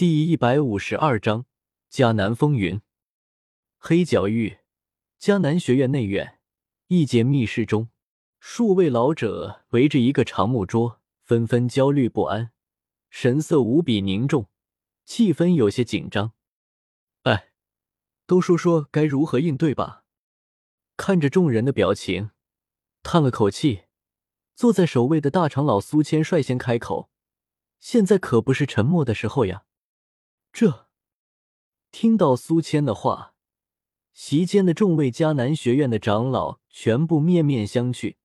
第一百五十二章迦南风云。黑角域迦南学院内院一间密室中，数位老者围着一个长木桌，纷纷焦虑不安，神色无比凝重，气氛有些紧张。哎，都说说该如何应对吧。看着众人的表情，叹了口气，坐在首位的大长老苏谦率先开口：“现在可不是沉默的时候呀。”这，听到苏谦的话，席间的众位迦南学院的长老全部面面相觑。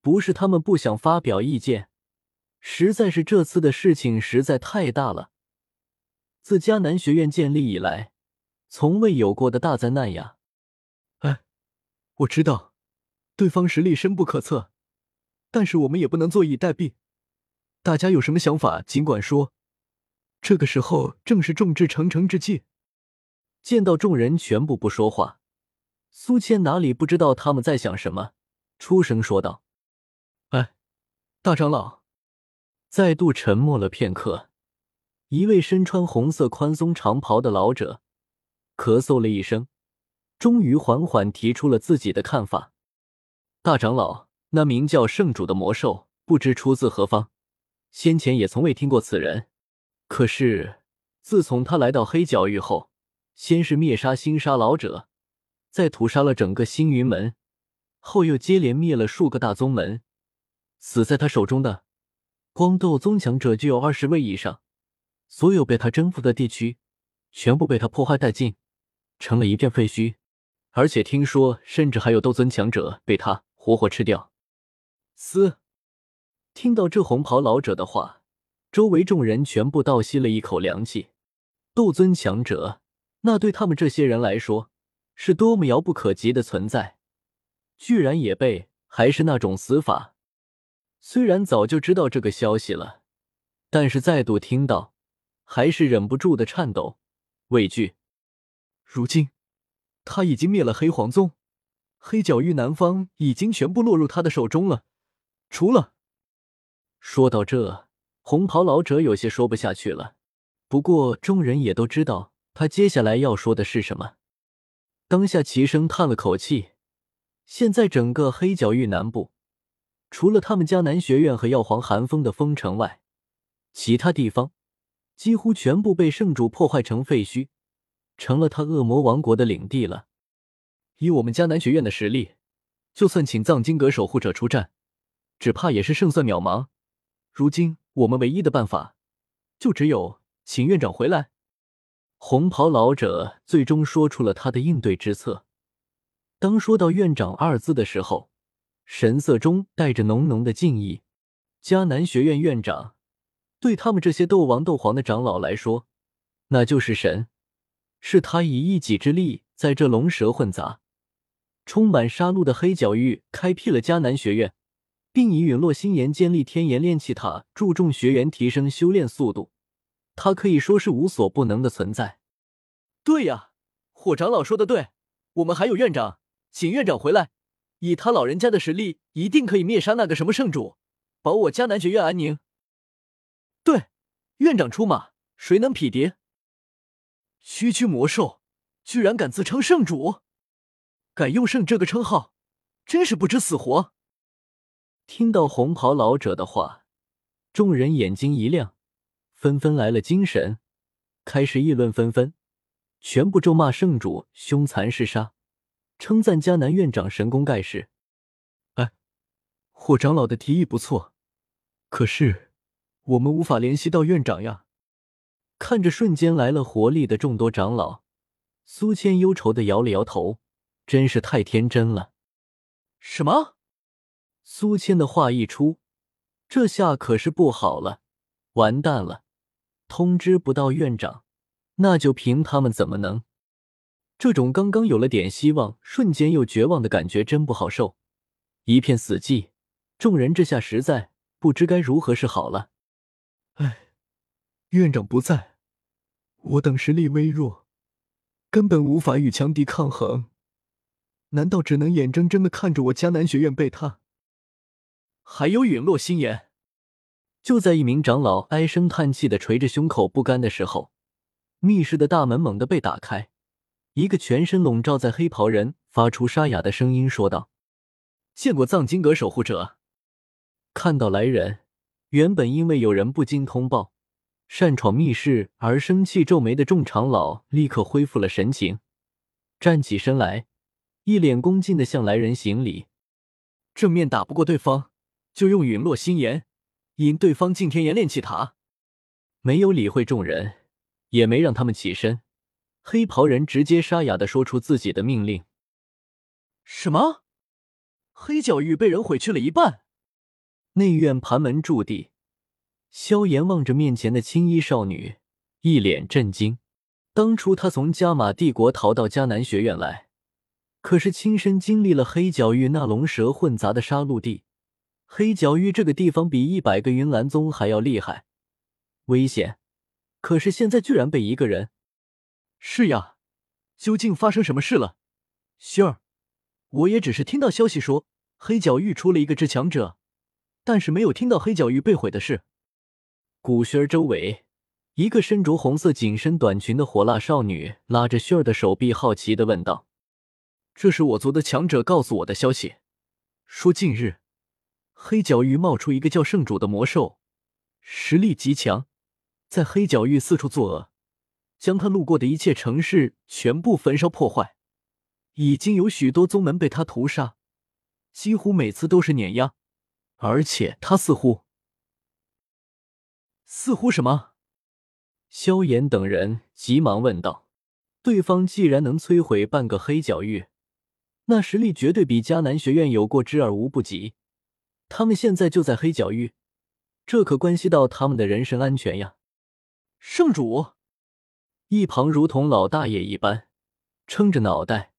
不是他们不想发表意见，实在是这次的事情实在太大了。自迦南学院建立以来，从未有过的大灾难呀！哎，我知道，对方实力深不可测，但是我们也不能坐以待毙。大家有什么想法，尽管说。这个时候正是众志成城之际。见到众人全部不说话，苏谦哪里不知道他们在想什么，出声说道：“哎，大长老。”再度沉默了片刻，一位身穿红色宽松长袍的老者咳嗽了一声，终于缓缓提出了自己的看法：“大长老，那名叫圣主的魔兽，不知出自何方，先前也从未听过此人。”可是，自从他来到黑角域后，先是灭杀星沙老者，再屠杀了整个星云门，后又接连灭了数个大宗门，死在他手中的光斗宗强者就有二十位以上。所有被他征服的地区，全部被他破坏殆尽，成了一片废墟。而且听说，甚至还有斗尊强者被他活活吃掉。嘶！听到这红袍老者的话。周围众人全部倒吸了一口凉气，斗尊强者，那对他们这些人来说是多么遥不可及的存在，居然也被还是那种死法。虽然早就知道这个消息了，但是再度听到，还是忍不住的颤抖、畏惧。如今，他已经灭了黑黄宗，黑角域南方已经全部落入他的手中了，除了……说到这。红袍老者有些说不下去了，不过众人也都知道他接下来要说的是什么，当下齐声叹了口气。现在整个黑角域南部，除了他们迦南学院和药皇寒风的封城外，其他地方几乎全部被圣主破坏成废墟，成了他恶魔王国的领地了。以我们迦南学院的实力，就算请藏经阁守护者出战，只怕也是胜算渺茫。如今。我们唯一的办法，就只有请院长回来。红袍老者最终说出了他的应对之策。当说到“院长”二字的时候，神色中带着浓浓的敬意。迦南学院院长，对他们这些斗王、斗皇的长老来说，那就是神。是他以一己之力，在这龙蛇混杂、充满杀戮的黑角域，开辟了迦南学院。并以陨落星岩建立天岩炼气塔，注重学员提升修炼速度。他可以说是无所不能的存在。对呀，火长老说的对，我们还有院长，请院长回来。以他老人家的实力，一定可以灭杀那个什么圣主，保我迦南学院安宁。对，院长出马，谁能匹敌？区区魔兽，居然敢自称圣主，敢用圣这个称号，真是不知死活。听到红袍老者的话，众人眼睛一亮，纷纷来了精神，开始议论纷纷，全部咒骂圣主凶残嗜杀，称赞迦南院长神功盖世。哎，霍长老的提议不错，可是我们无法联系到院长呀。看着瞬间来了活力的众多长老，苏谦忧愁的摇了摇头，真是太天真了。什么？苏谦的话一出，这下可是不好了，完蛋了！通知不到院长，那就凭他们怎么能？这种刚刚有了点希望，瞬间又绝望的感觉真不好受，一片死寂。众人这下实在不知该如何是好了。哎，院长不在，我等实力微弱，根本无法与强敌抗衡，难道只能眼睁睁的看着我迦南学院被他？还有陨落心炎，就在一名长老唉声叹气的捶着胸口不甘的时候，密室的大门猛地被打开，一个全身笼罩在黑袍人发出沙哑的声音说道：“见过藏经阁守护者。”看到来人，原本因为有人不经通报擅闯密室而生气皱眉的众长老立刻恢复了神情，站起身来，一脸恭敬的向来人行礼：“正面打不过对方，就用陨落心炎。”引对方进天炎炼气塔，没有理会众人，也没让他们起身。黑袍人直接沙哑的说出自己的命令：“什么？黑角域被人毁去了一半？”内院盘门驻地，萧炎望着面前的青衣少女，一脸震惊。当初他从加玛帝国逃到迦南学院来，可是亲身经历了黑角域那龙蛇混杂的杀戮地。黑角域这个地方比一百个云岚宗还要厉害，危险。可是现在居然被一个人……是呀，究竟发生什么事了？薰儿，我也只是听到消息说黑角域出了一个至强者，但是没有听到黑角域被毁的事。古轩儿周围，一个身着红色紧身短裙的火辣少女拉着薰儿的手臂，好奇的问道：“这是我族的强者告诉我的消息，说近日……”黑角域冒出一个叫圣主的魔兽，实力极强，在黑角域四处作恶，将他路过的一切城市全部焚烧破坏。已经有许多宗门被他屠杀，几乎每次都是碾压。而且他似乎……似乎什么？萧炎等人急忙问道。对方既然能摧毁半个黑角域，那实力绝对比迦南学院有过之而无不及。他们现在就在黑角域，这可关系到他们的人身安全呀！圣主一旁如同老大爷一般撑着脑袋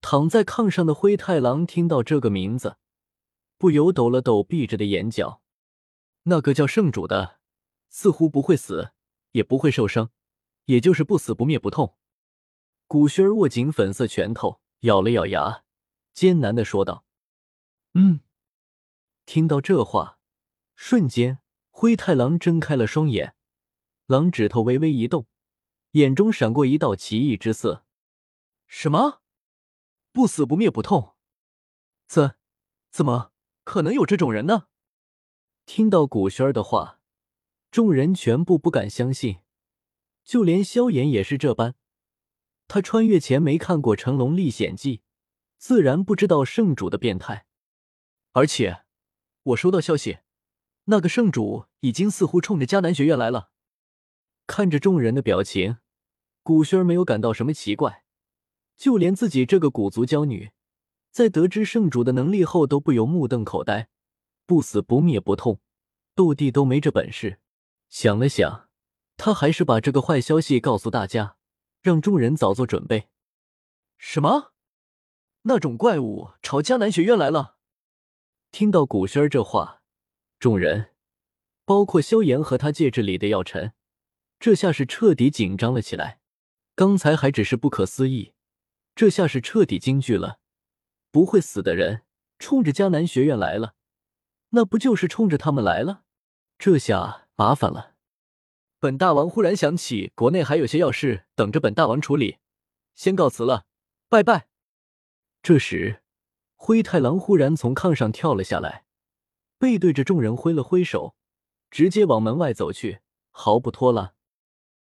躺在炕上的灰太狼听到这个名字，不由抖了抖闭着的眼角。那个叫圣主的，似乎不会死，也不会受伤，也就是不死不灭不痛。古轩握紧粉色拳头，咬了咬牙，艰难的说道：“嗯。”听到这话，瞬间灰太狼睁开了双眼，狼指头微微一动，眼中闪过一道奇异之色。什么？不死不灭不痛？怎怎么可能有这种人呢？听到古轩儿的话，众人全部不敢相信，就连萧炎也是这般。他穿越前没看过《成龙历险记》，自然不知道圣主的变态，而且。我收到消息，那个圣主已经似乎冲着迦南学院来了。看着众人的表情，古轩儿没有感到什么奇怪，就连自己这个古族娇女，在得知圣主的能力后，都不由目瞪口呆。不死不灭不痛，斗帝都没这本事。想了想，他还是把这个坏消息告诉大家，让众人早做准备。什么？那种怪物朝迦南学院来了？听到古轩儿这话，众人，包括萧炎和他戒指里的药尘，这下是彻底紧张了起来。刚才还只是不可思议，这下是彻底惊惧了。不会死的人冲着迦南学院来了，那不就是冲着他们来了？这下麻烦了。本大王忽然想起，国内还有些要事等着本大王处理，先告辞了，拜拜。这时。灰太狼忽然从炕上跳了下来，背对着众人挥了挥手，直接往门外走去，毫不拖拉。